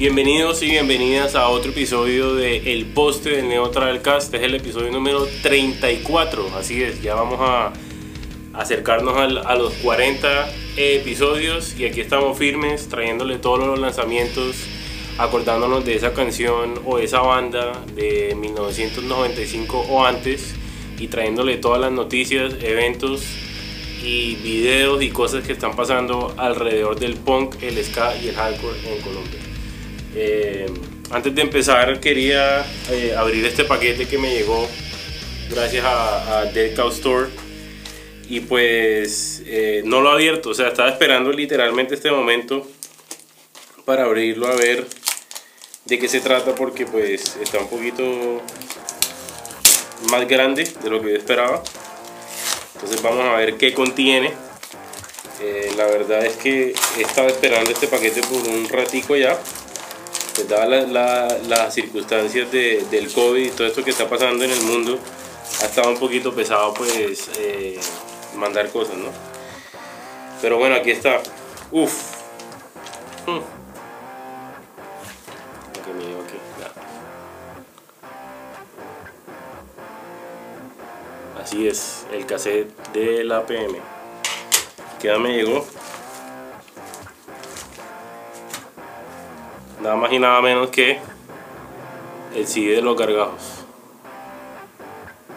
Bienvenidos y bienvenidas a otro episodio de El Poste del Neo Travelcast. Este es el episodio número 34. Así es, ya vamos a acercarnos a los 40 episodios y aquí estamos firmes trayéndole todos los lanzamientos, acordándonos de esa canción o esa banda de 1995 o antes y trayéndole todas las noticias, eventos y videos y cosas que están pasando alrededor del punk, el ska y el hardcore en Colombia. Eh, antes de empezar quería eh, abrir este paquete que me llegó gracias a, a Dead Cow Store y pues eh, no lo he abierto, o sea, estaba esperando literalmente este momento para abrirlo a ver de qué se trata porque pues está un poquito más grande de lo que yo esperaba. Entonces vamos a ver qué contiene. La verdad es que he estado esperando este paquete por un ratico ya. Pues dadas la- la- las circunstancias de- del COVID y todo esto que está pasando en el mundo, ha estado un poquito pesado pues eh, mandar cosas, ¿no? Pero bueno, aquí está. Uf. Llevo aquí, ya. Así es, el cassette de la PM. Que ya me llegó. Nada más y nada menos que el CD de los gargajos.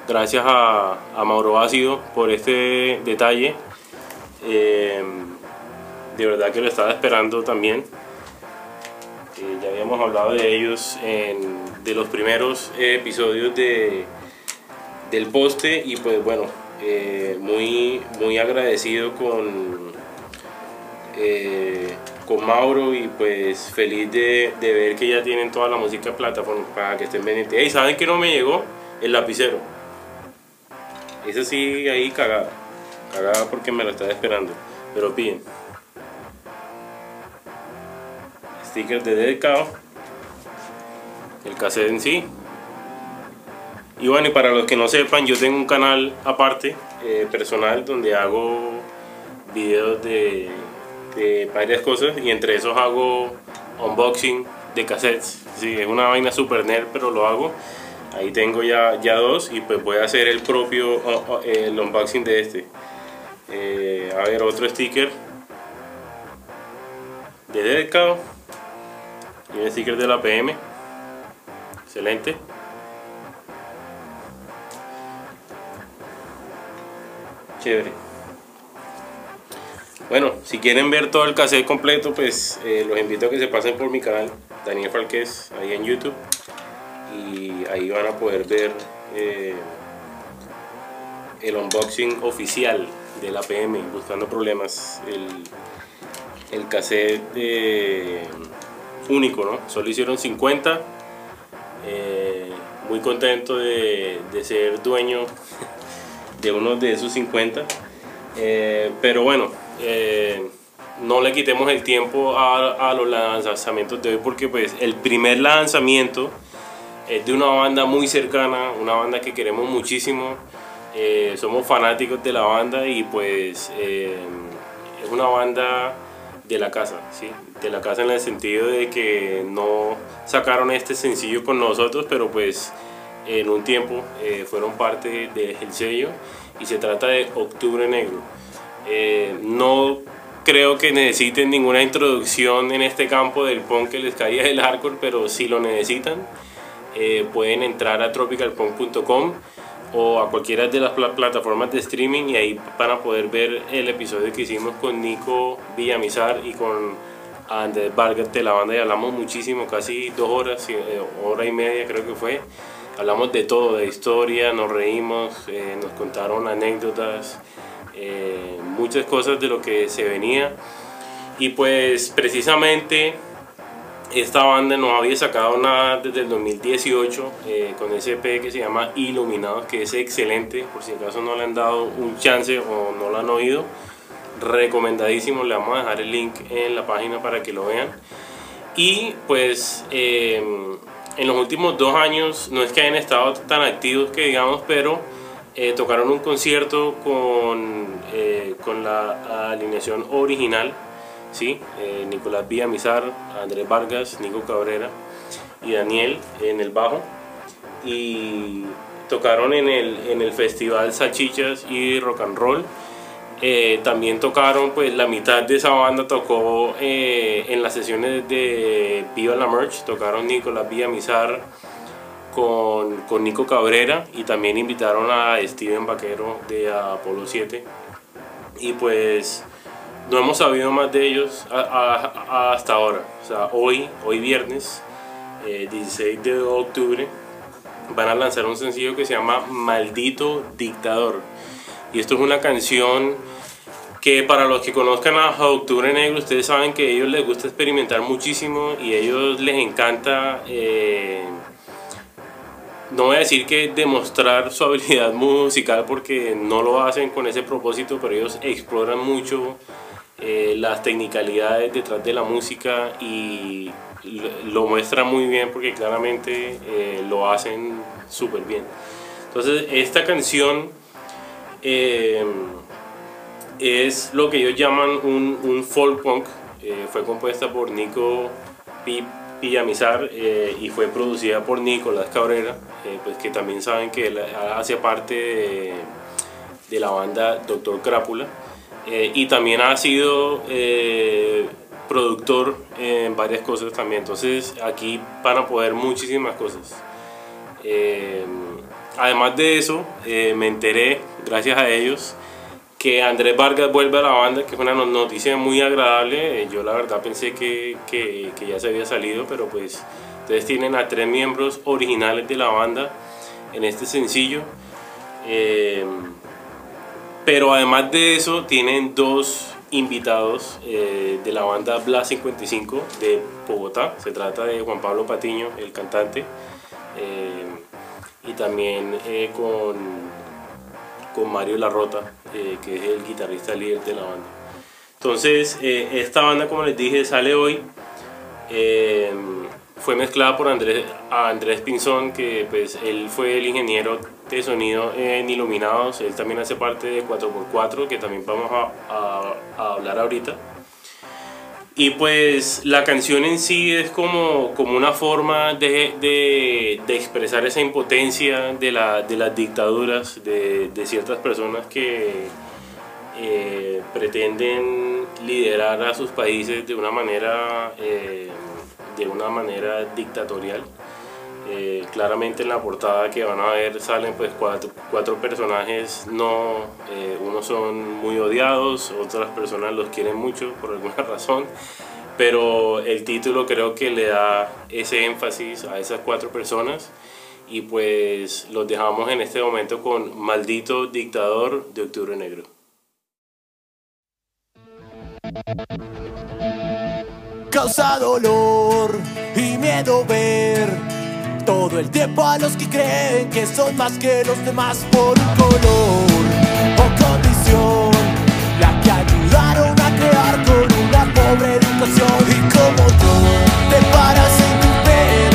Gracias a, Mauro Ácido por este detalle. Eh, de verdad que lo estaba esperando también. Eh, ya habíamos hablado de ellos en de los primeros episodios de, del poste y pues bueno, eh, muy, muy agradecido con, eh, con Mauro y pues feliz de, de ver que ya tienen toda la música en plataforma para que estén pendientes. Hey, ¿saben que no me llegó? El lapicero. Ese sí ahí cagada. Cagada porque me lo estaba esperando. Pero bien. Stickers de dedicado. El cassette en sí. Y bueno, y para los que no sepan, yo tengo un canal aparte, eh, personal, donde hago videos de, de varias cosas y entre esos hago unboxing de cassettes. Sí, es una vaina super nerd, pero lo hago. Ahí tengo ya, ya dos y pues voy a hacer el propio el unboxing de este. Eh, a ver, otro sticker de dedicado y un sticker de la PM. Excelente. Chévere. Bueno, si quieren ver todo el cassette completo, pues eh, los invito a que se pasen por mi canal, Daniel Falquez, ahí en YouTube. Y ahí van a poder ver eh, el unboxing oficial de la PM, Buscando Problemas. El, el cassette eh, único, ¿no? Solo hicieron 50. Eh, muy contento de, de ser dueño de uno de esos 50. Eh, pero bueno, eh, no le quitemos el tiempo a, los lanzamientos de hoy porque pues el primer lanzamiento es de una banda muy cercana, una banda que queremos muchísimo. Eh, somos fanáticos de la banda y pues eh, es una banda de la casa, ¿sí? De la casa en el sentido de que no sacaron este sencillo con nosotros, pero pues en un tiempo fueron parte del sello y se trata de Octubre Negro. Eh, no creo que necesiten ninguna introducción en este campo del punk, el ska y el hardcore, pero si lo necesitan, eh, pueden entrar a tropicalpunk.com o a cualquiera de las pla- plataformas de streaming y ahí van a poder ver el episodio que hicimos con Nico Villamizar y con Andrés Vargas de la banda y hablamos muchísimo, casi dos horas, eh, hora y media creo que fue. Hablamos de todo, de historia, nos reímos, eh, nos contaron anécdotas, eh, muchas cosas de lo que se venía. Y pues precisamente esta banda no había sacado nada desde el 2018 eh, con ese EP que se llama Iluminados, que es excelente, por si acaso no le han dado un chance o no lo han oído, recomendadísimo, le vamos a dejar el link en la página para que lo vean. Y pues eh, en los últimos dos años no es que hayan estado tan activos que digamos, pero eh, tocaron un concierto con, eh, con la alineación original ¿sí? Eh, Nicolás Villamizar, Andrés Vargas, Nico Cabrera y Daniel en el bajo. Y tocaron en el, en el festival Salchichas y Rock and Roll. Eh, también tocaron, pues la mitad de esa banda tocó eh, en las sesiones de Viva la Merch, tocaron Nicolás Villamizar con, con Nico Cabrera y también invitaron a Steven Vaquero de Apolo 7. Y pues no hemos sabido más de ellos hasta ahora. O sea, hoy, hoy viernes, 16 eh, de octubre, van a lanzar un sencillo que se llama Maldito Dictador. Y esto es una canción que para los que conozcan a Octubre Negro, ustedes saben que a ellos les gusta experimentar muchísimo y a ellos les encanta, eh, no voy a decir que demostrar su habilidad musical porque no lo hacen con ese propósito, pero ellos exploran mucho eh, las technicalidades detrás de la música y lo muestran muy bien porque claramente eh, lo hacen súper bien. Entonces esta canción eh, es lo que ellos llaman un, un folk punk, fue compuesta por Nico Pillamizar y fue producida por Nicolás Cabrera, pues que también saben que él hace parte de, la banda Doctor Crápula. Eh, y también ha sido eh, productor en varias cosas también. Entonces aquí van a poder muchísimas cosas. Eh, además de eso, me enteré, gracias a ellos, que Andrés Vargas vuelve a la banda, que es una noticia muy agradable. Yo la verdad pensé que, que, ya se había salido, pero pues ustedes tienen a tres miembros originales de la banda en este sencillo. Pero además de eso, tienen dos invitados eh, de la banda Bla 55 de Bogotá. Se trata de Juan Pablo Patiño, el cantante, eh, y también eh, con, con Mario Larrota, que es el guitarrista líder de la banda. Entonces, esta banda, como les dije, sale hoy. fue mezclada por Andrés, Andrés Pinzón, que pues él fue el ingeniero de sonido en Iluminados, él también hace parte de 4x4, que también vamos a, hablar ahorita. Y pues la canción en sí es como, como una forma de, de, expresar esa impotencia de, la, de las dictaduras, de, ciertas personas que eh, pretenden liderar a sus países de una manera, eh, de una manera dictatorial. Eh, claramente en la portada que van a ver salen pues cuatro, personajes, no, eh, unos son muy odiados, otras personas los quieren mucho por alguna razón, pero el título creo que le da ese énfasis a esas cuatro personas y pues los dejamos en este momento con Maldito Dictador de Octubre Negro. Causa dolor y miedo ver todo el tiempo a los que creen que son más que los demás por un color o condición, la que ayudaron a crear con una pobre educación. Y como tú te paras en tu pedestal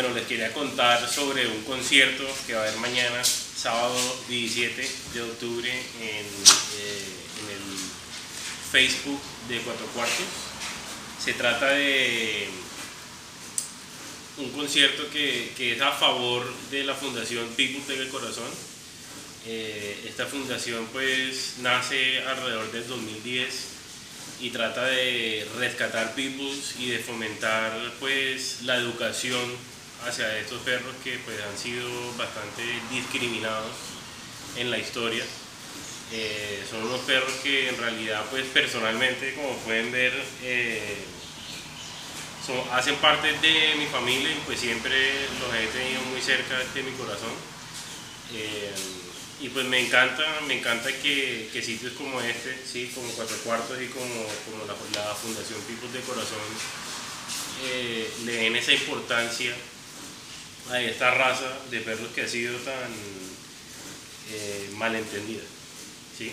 Bueno, les quería contar sobre un concierto que va a haber mañana, sábado 17 de octubre, en, eh, en el Facebook de Cuatro Cuartos. Se trata de un concierto que, es a favor de la Fundación People Pega el Corazón. Eh, esta fundación pues nace alrededor del 2010 y trata de rescatar pitbulls y de fomentar pues la educación hacia estos perros que pues han sido bastante discriminados en la historia. Eh, son unos perros que en realidad pues personalmente como pueden ver eh, hacen parte de mi familia y pues siempre los he tenido muy cerca de mi corazón. Eh, y pues me encanta, me encanta que, sitios como este, ¿sí? como Cuatro Cuartos y como, como la, Fundación Pipos de Corazón le den esa importancia a esta raza de perros que ha sido tan eh, malentendida. ¿sí?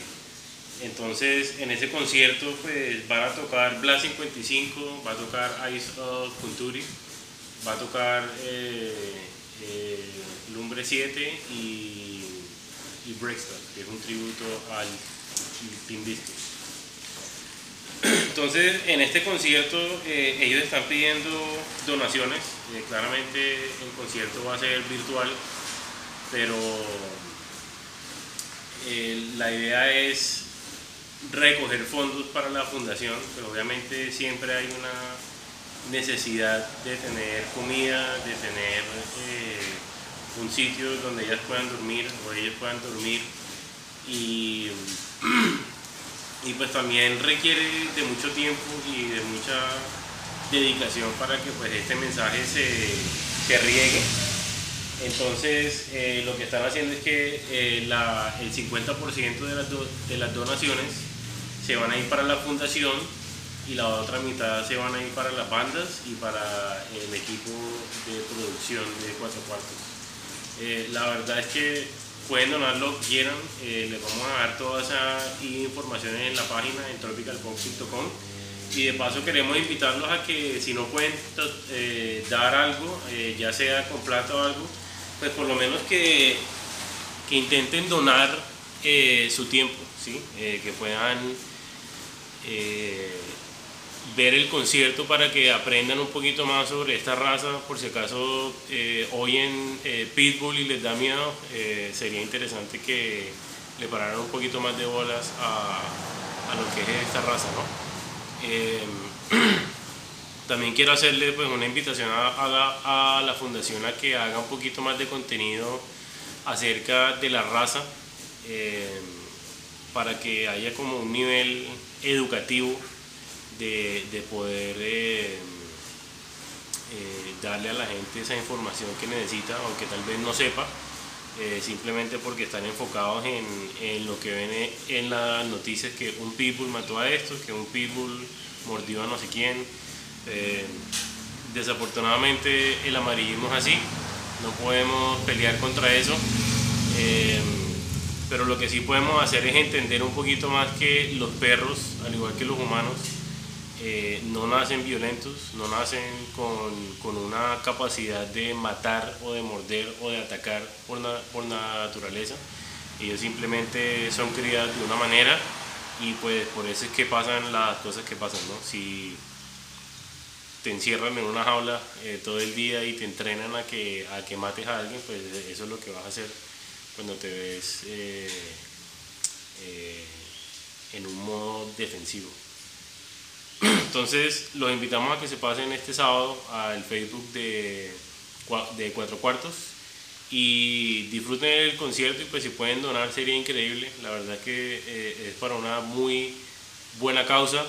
Entonces, en ese concierto, pues van a tocar Blast 55, va a tocar Ice of Kunturi, va a tocar eh, eh, Lumbre 7 y, y Brexton, que es un tributo al Pimbisco. Entonces, en este concierto, eh, ellos están pidiendo donaciones. claramente, el concierto va a ser virtual, pero la idea es recoger fondos para la fundación, pero obviamente siempre hay una necesidad de tener comida, de tener eh, un sitio donde ellas puedan dormir o ellos puedan dormir y, y pues también requiere de mucho tiempo y de mucha dedicación para que pues este mensaje se, riegue. Entonces eh, lo que están haciendo es que eh, el 50% de las, de las donaciones se van a ir para la fundación y la otra mitad se van a ir para las bandas y para el equipo de producción de Cuatro Cuartos. Eh, la verdad es que pueden donar lo que quieran, eh, les vamos a dar toda esa información en la página en tropicalpop.com y de paso queremos invitarlos a que si no pueden eh, dar algo, ya sea con plata o algo, pues por lo menos que, que intenten donar su tiempo, ¿sí? que puedan eh, ver el concierto para que aprendan un poquito más sobre esta raza, por si acaso eh, oyen eh, Pitbull y les da miedo, sería interesante que le pararan un poquito más de bolas a, lo que es esta raza. también quiero hacerle pues, una invitación a, la, fundación a que haga un poquito más de contenido acerca de la raza para que haya como un nivel educativo de, poder eh, eh, darle a la gente esa información que necesita, aunque tal vez no sepa, eh, simplemente porque están enfocados en, lo que ven en las noticias, que un pitbull mató a esto, que un pitbull mordió a no sé quién. desafortunadamente el amarillismo es así, no podemos pelear contra eso pero lo que sí podemos hacer es entender un poquito más que los perros, al igual que los humanos, eh, no nacen violentos, no nacen con, una capacidad de matar o de morder o de atacar por, por naturaleza. Ellos simplemente son criados de una manera y pues por eso es que pasan las cosas que pasan. Si te encierran en una jaula eh, todo el día y te entrenan a que, a que mates a alguien, pues eso es lo que vas a hacer cuando te ves eh, en un modo defensivo. Entonces los invitamos a que se pasen este sábado al Facebook de, de Cuatro Cuartos y disfruten el concierto y pues si pueden donar sería increíble. La verdad que eh, es para una muy buena causa.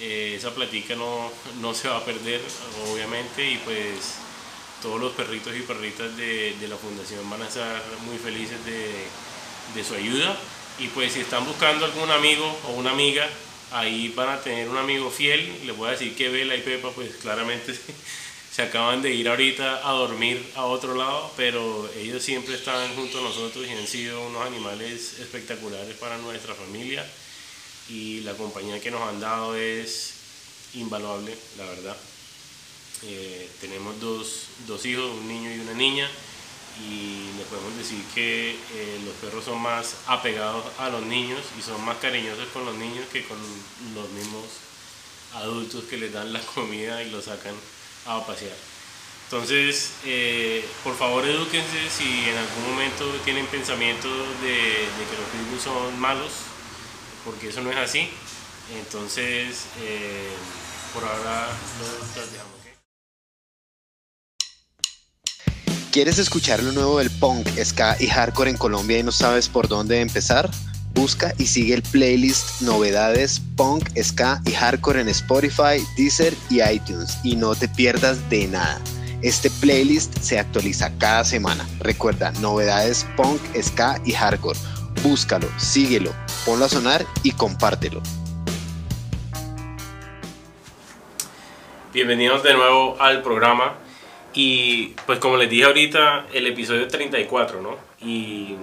esa platica no, no se va a perder obviamente y pues todos los perritos y perritas de, la fundación van a estar muy felices de, su ayuda. Y pues si están buscando algún amigo o una amiga, ahí van a tener un amigo fiel. Les voy a decir que Vela y Pepa pues claramente se acaban de ir ahorita a dormir a otro lado, pero ellos siempre están junto a nosotros y han sido unos animales espectaculares para nuestra familia. Y la compañía que nos han dado es invaluable, la verdad. Eh, tenemos dos, dos, hijos, un niño y una niña, y le podemos decir que eh, los perros son más apegados a los niños y son más cariñosos con los niños que con los mismos adultos que les dan la comida y los sacan a pasear. Entonces, eh, por favor edúquense si en algún momento tienen pensamiento de, que los pitbulls son malos, porque eso no es así. Entonces, eh, por ahora lo dejamos. ¿Quieres escuchar lo nuevo del punk, ska y hardcore en Colombia y no sabes por dónde empezar? Busca y sigue el playlist Novedades Punk, Ska y Hardcore en Spotify, Deezer y iTunes y no te pierdas de nada. Este playlist se actualiza cada semana. Recuerda, novedades punk, ska y hardcore. Búscalo, síguelo, ponlo a sonar y compártelo. Bienvenidos de nuevo al programa. Y pues como les dije ahorita, el episodio 34, ¿no? Y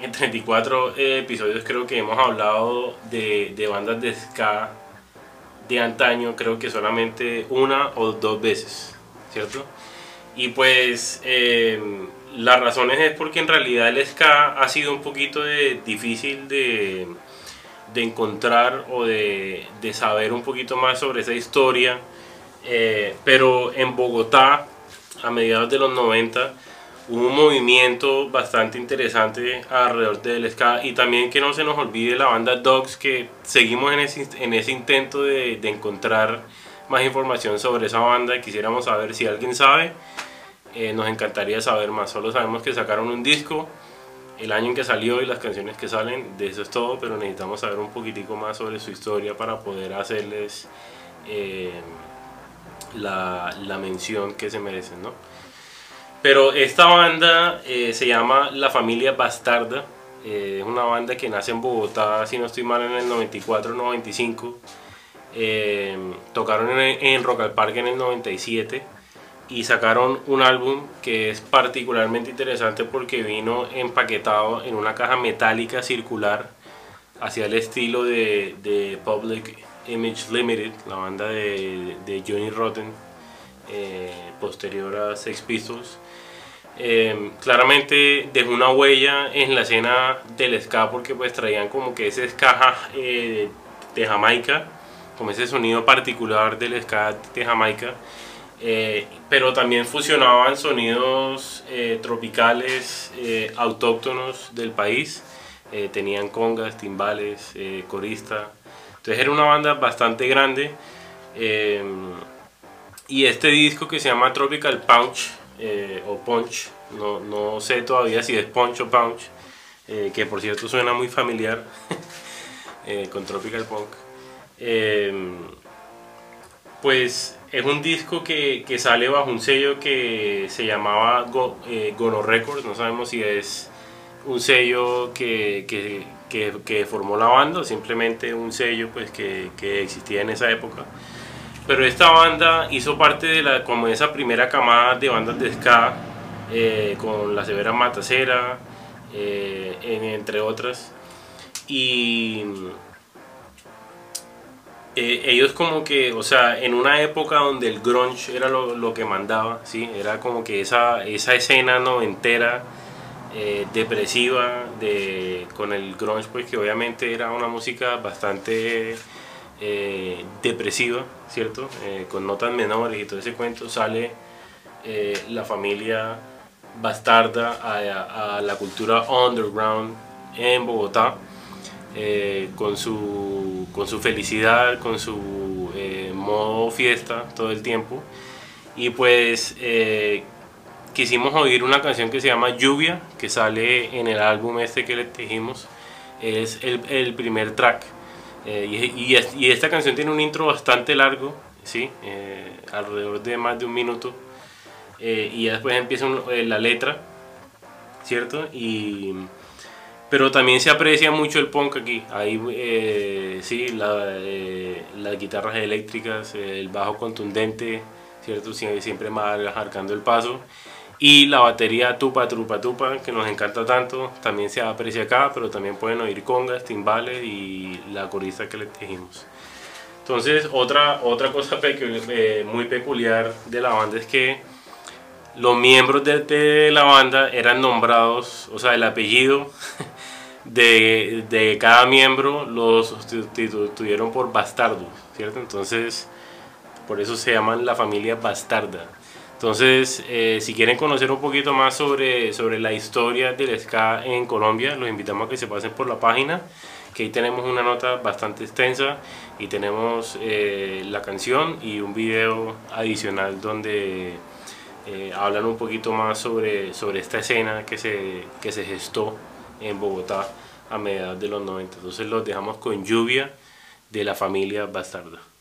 en 34 episodios creo que hemos hablado de, de bandas de ska de antaño, creo que solamente una o dos veces. ¿cierto? Y pues eh, las razones es porque en realidad el ska ha sido un poquito de, difícil de, de, encontrar o de, de, saber un poquito más sobre esa historia. Eh, pero en Bogotá, a mediados de los 90, hubo un movimiento bastante interesante alrededor del ska y también que no se nos olvide la banda Dogs que seguimos en ese, en ese intento de, de encontrar más información sobre esa banda. Quisiéramos saber si alguien sabe, eh, nos encantaría saber más. Solo sabemos que sacaron un disco, el año en que salió y las canciones que salen, de eso es todo, pero necesitamos saber un poquitico más sobre su historia para poder hacerles eh, la, la, mención que se merecen, ¿no? Pero esta banda eh, se llama La Familia Bastarda, es una banda que nace en Bogotá, si no estoy mal, en el 94-95 eh, tocaron en, Rock al en el 97 y sacaron un álbum que es particularmente interesante porque vino empaquetado en una caja metálica circular hacia el estilo de, Public Image Limited, la banda de, Johnny Rotten, eh, posterior a Sex Pistols. Eh, claramente dejó una huella en la escena del ska porque pues traían como que ese ska de Jamaica como ese sonido particular del ska de Jamaica, eh, pero también fusionaban sonidos eh, tropicales eh, autóctonos del país, tenían congas, timbales, corista, entonces era una banda bastante grande y este disco que se llama Tropical Punch o Punch, no, no, sé todavía si es Punch o Punch, que por cierto suena muy familiar con Tropical Punk. Pues es un disco que, que, sale bajo un sello que se llamaba eh, Gono Records, no sabemos si es un sello que, que, formó la banda simplemente un sello pues que, existía en esa época. Pero esta banda hizo parte de la, como esa primera camada de bandas de ska, eh, con La Severa Matacera, eh, entre otras. Y eh, ellos como que, o sea, en una época donde el grunge era lo, lo que mandaba, ¿sí? Era como que esa, esa escena noventera, eh, depresiva, de, con el grunge, pues que obviamente era una música bastante eh, depresiva, ¿cierto? con notas menores y todo ese cuento, sale la familia bastarda a, a la cultura underground en Bogotá eh, con, su, con su felicidad, con su eh, modo fiesta todo el tiempo. Y pues eh, quisimos oír una canción que se llama Lluvia, que sale en el álbum este que le dijimos. Es el, el primer track. Y, y, esta canción tiene un intro bastante largo, ¿sí? alrededor de más de un minuto. y después empieza la letra, ¿cierto? Y pero también se aprecia mucho el punk aquí. Ahí eh, sí, eh, las guitarras eléctricas, el bajo contundente, ¿cierto? siempre más arcando el paso. Y la batería tupa, trupa, tupa, que nos encanta tanto, también se aprecia acá, pero también pueden oír congas, timbales y la corista que les dijimos. Entonces, otra, otra cosa eh, muy peculiar de la banda es que los miembros de, la banda eran nombrados, o sea, el apellido de, de cada miembro los sustituyeron por bastardos, ¿cierto? Entonces, por eso se llaman la familia bastarda. Entonces, eh, si quieren conocer un poquito más sobre, sobre la historia del ska en Colombia, los invitamos a que se pasen por la página, que ahí tenemos una nota bastante extensa y tenemos eh, la canción y un video adicional donde eh, hablan un poquito más sobre, sobre esta escena que se, que se gestó en Bogotá a mediados de los 90. Entonces los dejamos con lluvia de la familia Bastarda.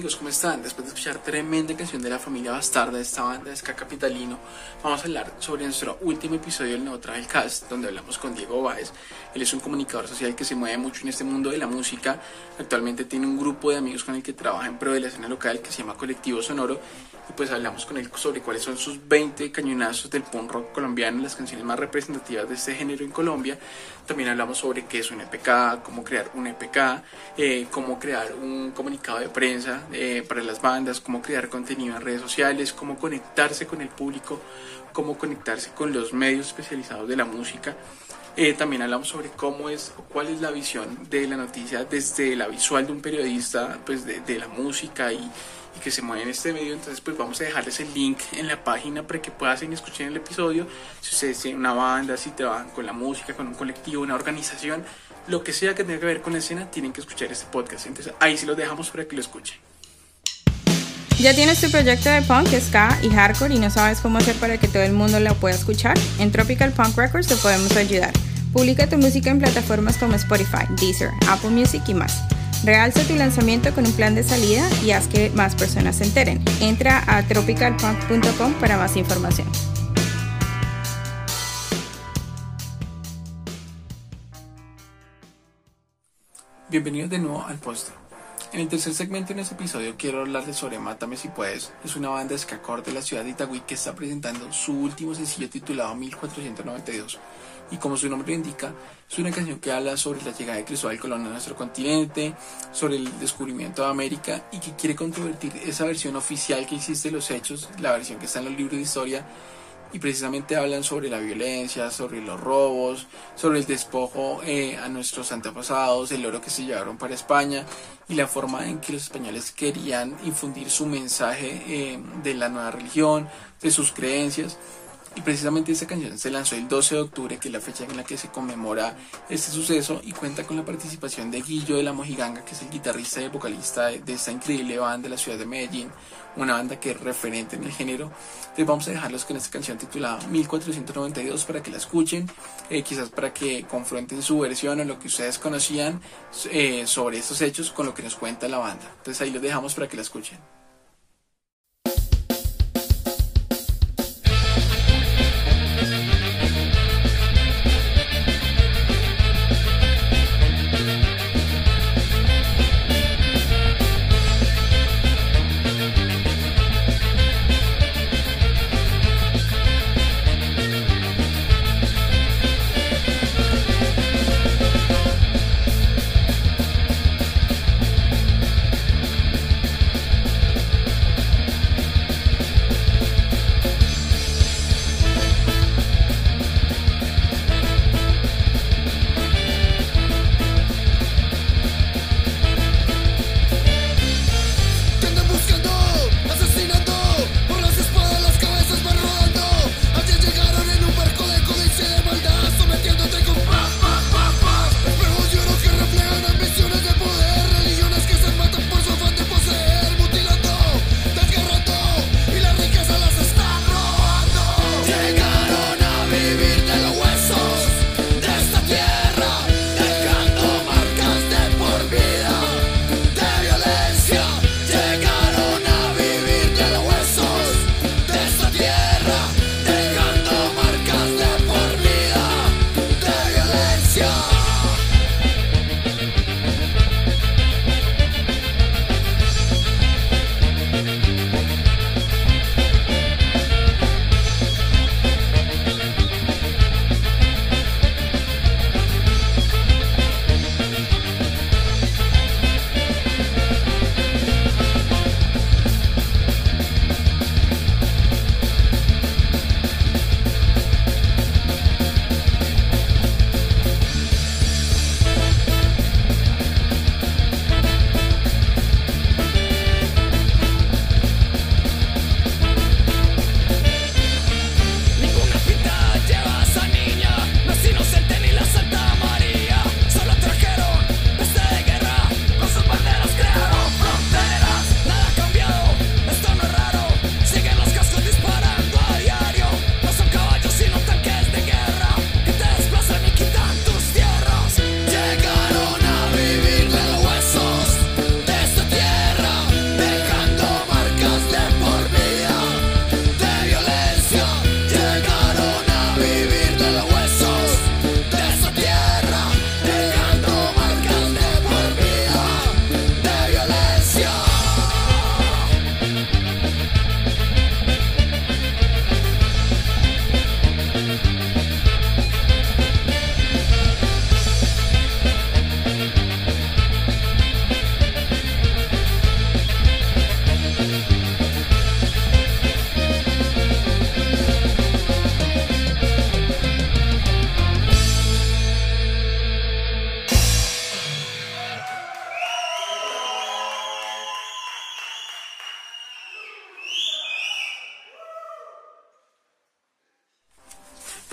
Amigos, ¿cómo están? Después de escuchar tremenda canción de la familia Bastarda de esta banda de ska capitalino, vamos a hablar sobre nuestro último episodio del nuevo Cast, donde hablamos con Diego Báez. Él es un comunicador social que se mueve mucho en este mundo de la música. Actualmente tiene un grupo de amigos con el que trabaja en pro de la escena local que se llama Colectivo Sonoro. Y pues hablamos con él sobre cuáles son sus 20 cañonazos del punk rock colombiano, las canciones más representativas de este género en Colombia. También hablamos sobre qué es un EPK, cómo crear un EPK, eh, cómo crear un comunicado de prensa eh, para las bandas, cómo crear contenido en redes sociales, cómo conectarse con el público, cómo conectarse con los medios especializados de la música. Eh, también hablamos sobre cómo es o cuál es la visión de la noticia desde la visual de un periodista, pues de, la música y, y, que se mueve en este medio. Entonces, pues vamos a dejarles el link en la página para que puedan escuchar el episodio. Si ustedes tienen una banda, si trabajan con la música, con un colectivo, una organización, lo que sea que tenga que ver con la escena, tienen que escuchar este podcast. Entonces, ahí sí los dejamos para que lo escuchen. ¿Ya tienes tu proyecto de punk, ska y hardcore y no sabes cómo hacer para que todo el mundo lo pueda escuchar? En Tropical Punk Records te podemos ayudar. Publica tu música en plataformas como Spotify, Deezer, Apple Music y más. Realza tu lanzamiento con un plan de salida y haz que más personas se enteren. Entra a tropicalpunk.com para más información. Bienvenidos de nuevo al póster. En el tercer segmento de este episodio quiero hablarles sobre Mátame si puedes. Es una banda ska de la ciudad de Itagüí que está presentando su último sencillo titulado 1492. Y como su nombre indica, es una canción que habla sobre la llegada de Cristóbal Colón a nuestro continente, sobre el descubrimiento de América y que quiere controvertir esa versión oficial que existe de los hechos, la versión que está en los libros de historia y precisamente hablan sobre la violencia, sobre los robos, sobre el despojo eh, a nuestros antepasados, el oro que se llevaron para España y la forma en que los españoles querían infundir su mensaje eh, de la nueva religión, de sus creencias. Y precisamente esta canción se lanzó el 12 de octubre, que es la fecha en la que se conmemora este suceso, y cuenta con la participación de Guillo de la Mojiganga, que es el guitarrista y vocalista de, esta increíble banda de la ciudad de Medellín, una banda que es referente en el género. Entonces vamos a dejarlos con esta canción titulada 1492 para que la escuchen, eh, quizás para que confronten su versión o lo que ustedes conocían eh, sobre estos hechos con lo que nos cuenta la banda. Entonces ahí los dejamos para que la escuchen.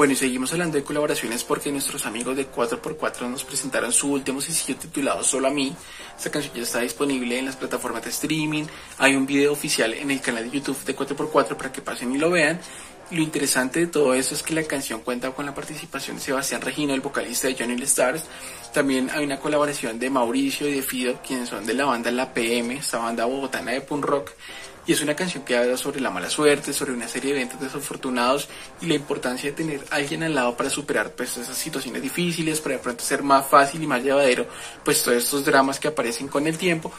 Bueno, y seguimos hablando de colaboraciones porque nuestros amigos de 4x4 nos presentaron su último sencillo titulado Solo a mí. Esta canción ya está disponible en las plataformas de streaming. Hay un video oficial en el canal de YouTube de 4x4 para que pasen y lo vean. Lo interesante de todo eso es que la canción cuenta con la participación de Sebastián Regino, el vocalista de Johnny the Stars. También hay una colaboración de Mauricio y de Fido, quienes son de la banda La PM, esta banda bogotana de punk rock. Y es una canción que habla sobre la mala suerte, sobre una serie de eventos desafortunados y la importancia de tener alguien al lado para superar pues, esas situaciones difíciles, para de pronto ser más fácil y más llevadero, pues todos estos dramas que aparecen con el tiempo.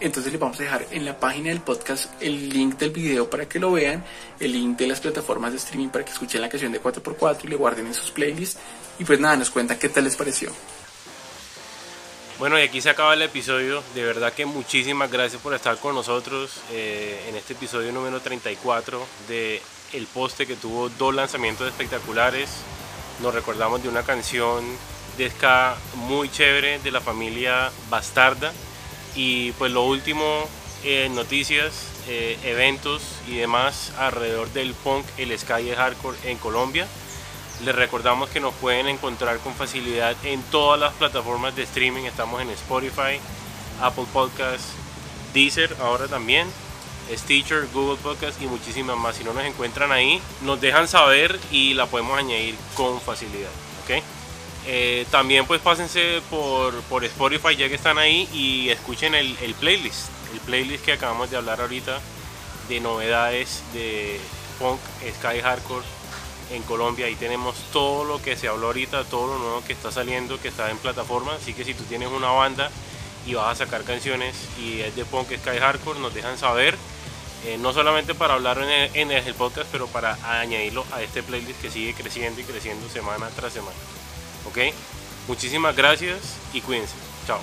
Entonces les vamos a dejar en la página del podcast el link del video para que lo vean, el link de las plataformas de streaming para que escuchen la canción de 4x4 y le guarden en sus playlists. Y pues nada, nos cuentan qué tal les pareció. Bueno, y aquí se acaba el episodio. De verdad que muchísimas gracias por estar con nosotros eh, en este episodio número 34 de El Poste que tuvo dos lanzamientos espectaculares. Nos recordamos de una canción de ska muy chévere de la familia Bastarda. Y pues lo último, eh, noticias, eh, eventos y demás alrededor del punk, el ska y el hardcore en Colombia. Les recordamos que nos pueden encontrar con facilidad en todas las plataformas de streaming. Estamos en Spotify, Apple Podcasts, Deezer ahora también, Stitcher, Google Podcasts y muchísimas más. Si no nos encuentran ahí, nos dejan saber y la podemos añadir con facilidad. ¿okay? Eh, también pues pásense por, por, Spotify ya que están ahí y escuchen el, el playlist. El playlist que acabamos de hablar ahorita de novedades de punk, sky hardcore en Colombia. Ahí tenemos todo lo que se habló ahorita, todo lo nuevo que está saliendo, que está en plataforma. Así que si tú tienes una banda y vas a sacar canciones y es de punk, sky hardcore, nos dejan saber. Eh, no solamente para hablar en el, podcast, pero para añadirlo a este playlist que sigue creciendo y creciendo semana tras semana. ¿Ok? Muchísimas gracias y cuídense. Chao.